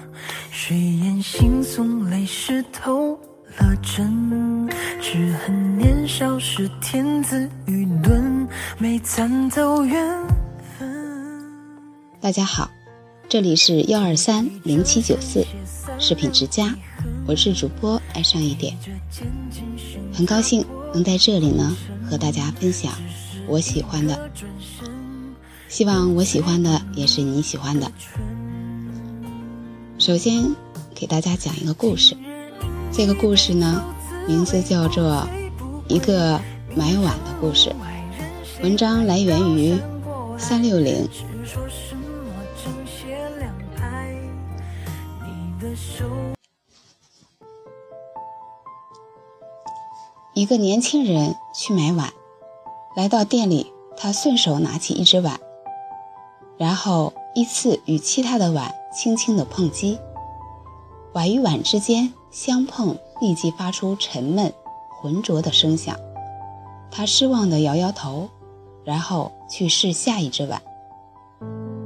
是寸，水眼惺忪，泪湿透了针。只恨年少时天资愚钝，没参透缘分。大家好，这里是幺二三零七九四视频之家，我是主播爱上一点，很高兴能在这里呢和大家分享我喜欢的，希望我喜欢的也是你喜欢的。首先给大家讲一个故事，这个故事呢名字叫做《一个买碗的故事》，文章来源于三六零。一个年轻人去买碗，来到店里，他顺手拿起一只碗，然后依次与其他的碗轻轻地碰击，碗与碗之间相碰，立即发出沉闷、浑浊的声响。他失望地摇摇头，然后去试下一只碗。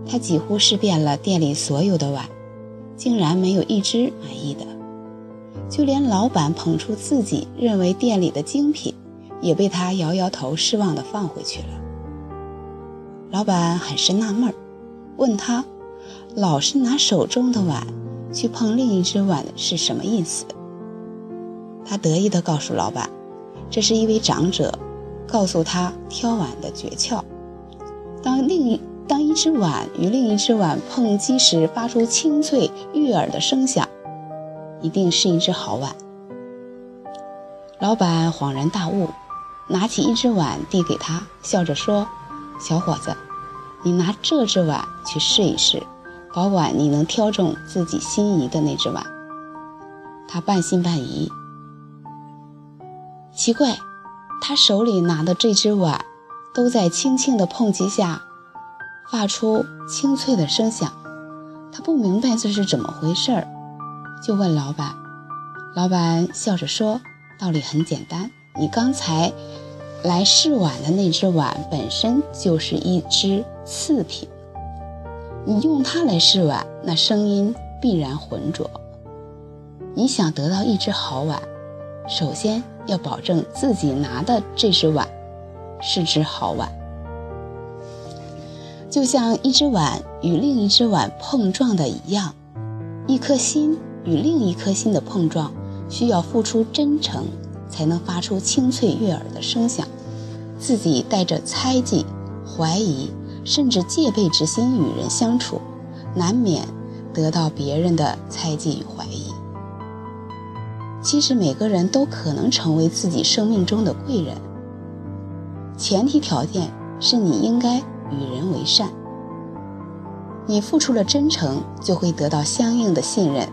他几乎试遍了店里所有的碗，竟然没有一只满意的。就连老板捧出自己认为店里的精品，也被他摇摇头，失望地放回去了。老板很是纳闷儿，问他：“老是拿手中的碗去碰另一只碗是什么意思？”他得意地告诉老板：“这是一位长者告诉他挑碗的诀窍。当另一当一只碗与另一只碗碰击时，发出清脆悦耳的声响。”一定是一只好碗。老板恍然大悟，拿起一只碗递给他，笑着说：“小伙子，你拿这只碗去试一试，保管你能挑中自己心仪的那只碗。”他半信半疑。奇怪，他手里拿的这只碗，都在轻轻的碰击下，发出清脆的声响。他不明白这是怎么回事儿。就问老板，老板笑着说：“道理很简单，你刚才来试碗的那只碗本身就是一只次品，你用它来试碗，那声音必然浑浊。你想得到一只好碗，首先要保证自己拿的这只碗是只好碗。就像一只碗与另一只碗碰撞的一样，一颗心。”与另一颗心的碰撞，需要付出真诚，才能发出清脆悦耳的声响。自己带着猜忌、怀疑，甚至戒备之心与人相处，难免得到别人的猜忌与怀疑。其实每个人都可能成为自己生命中的贵人，前提条件是你应该与人为善。你付出了真诚，就会得到相应的信任。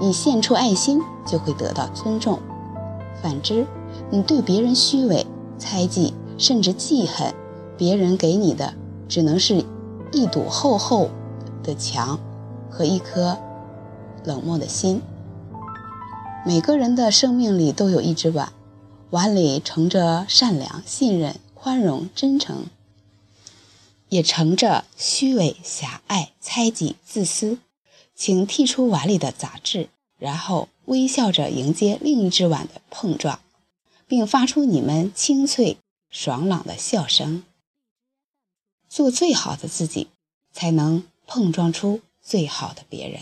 你献出爱心，就会得到尊重；反之，你对别人虚伪、猜忌，甚至记恨，别人给你的只能是一堵厚厚的墙和一颗冷漠的心。每个人的生命里都有一只碗，碗里盛着善良、信任、宽容、真诚，也盛着虚伪、狭隘、猜忌、自私。请剔出碗里的杂质，然后微笑着迎接另一只碗的碰撞，并发出你们清脆爽朗的笑声。做最好的自己，才能碰撞出最好的别人。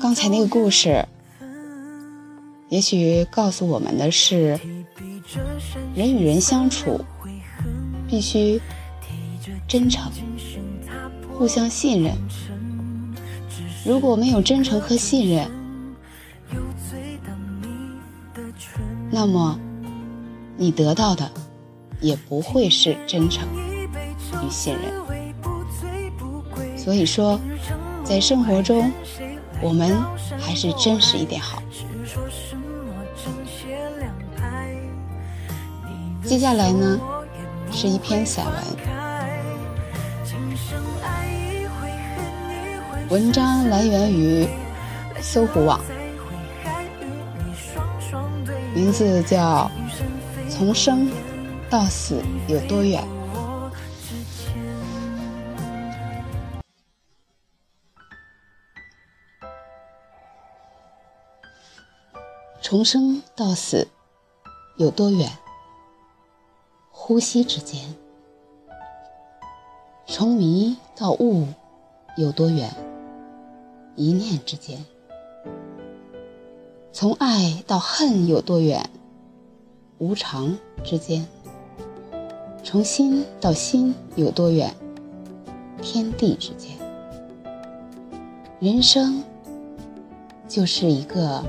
刚才那个故事，也许告诉我们的是，人与人相处必须真诚，互相信任。如果没有真诚和信任，那么，你得到的也不会是真诚与信任。所以说，在生活中，我们还是真实一点好。接下来呢，是一篇散文。文章来源于搜狐网，名字叫《从生到死有多远》。从生到死有多远？呼吸之间。从迷到悟有多远？一念之间。从爱到恨有多远？无常之间。从心到心有多远？天地之间。人生就是一个。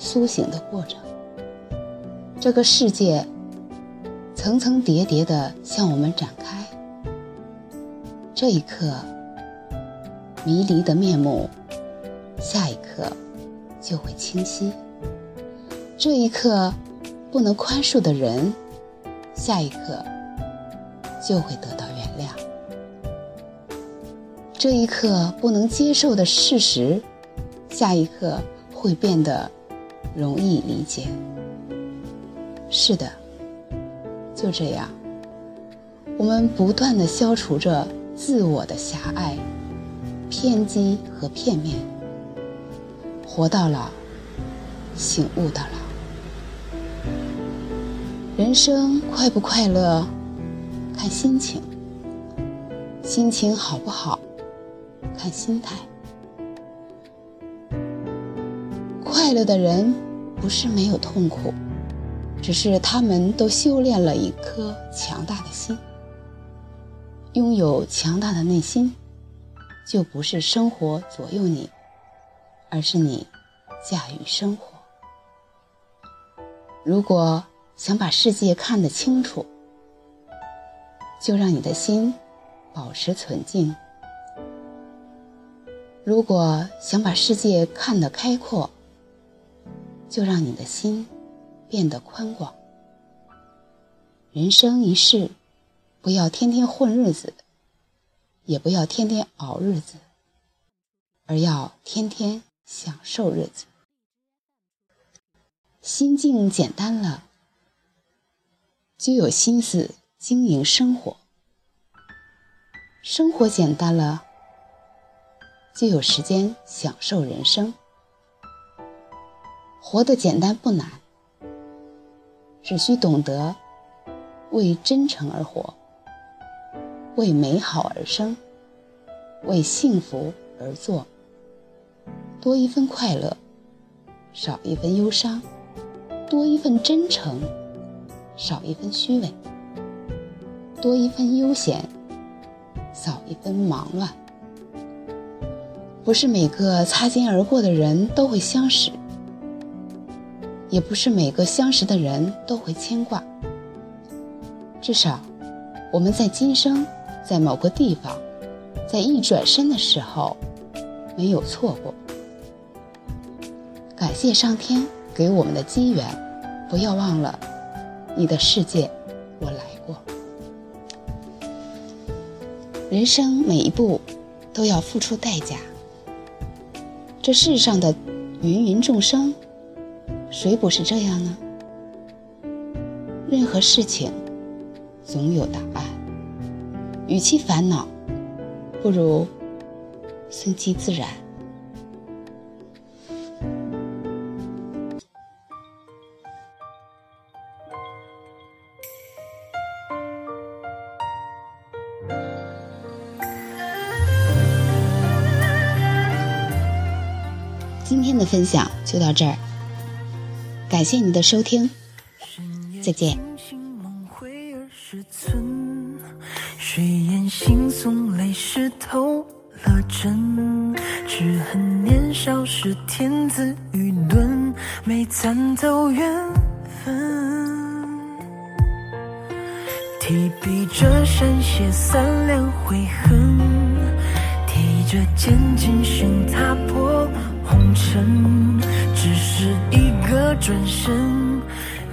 苏醒的过程，这个世界层层叠叠地向我们展开。这一刻，迷离的面目，下一刻就会清晰；这一刻不能宽恕的人，下一刻就会得到原谅；这一刻不能接受的事实，下一刻会变得。容易理解。是的，就这样，我们不断的消除着自我的狭隘、偏激和片面，活到老，醒悟到老。人生快不快乐，看心情；心情好不好，看心态。快乐的人。不是没有痛苦，只是他们都修炼了一颗强大的心。拥有强大的内心，就不是生活左右你，而是你驾驭生活。如果想把世界看得清楚，就让你的心保持纯净；如果想把世界看得开阔，就让你的心变得宽广。人生一世，不要天天混日子，也不要天天熬日子，而要天天享受日子。心境简单了，就有心思经营生活；生活简单了，就有时间享受人生。活得简单不难，只需懂得为真诚而活，为美好而生，为幸福而做。多一份快乐，少一份忧伤；多一份真诚，少一份虚伪；多一份悠闲，少一分忙乱。不是每个擦肩而过的人都会相识。也不是每个相识的人都会牵挂，至少我们在今生，在某个地方，在一转身的时候，没有错过。感谢上天给我们的机缘，不要忘了，你的世界我来过。人生每一步都要付出代价，这世上的芸芸众生。谁不是这样呢？任何事情总有答案，与其烦恼，不如顺其自然。今天的分享就到这儿。感谢你的收听，再见。谁言惺忪泪湿透了枕？只恨年少时天资愚钝，没参透缘分。提笔折扇，写三两悔恨。着渐进心踏破红尘，只是一个转身，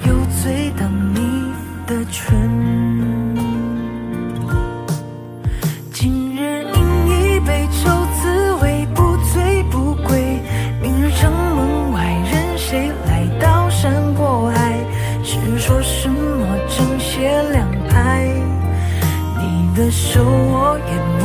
又醉到你的唇。今日饮一杯酒，滋味不醉不归。明日城门外，任谁来刀山过海？是说什么正邪两派？你的手我也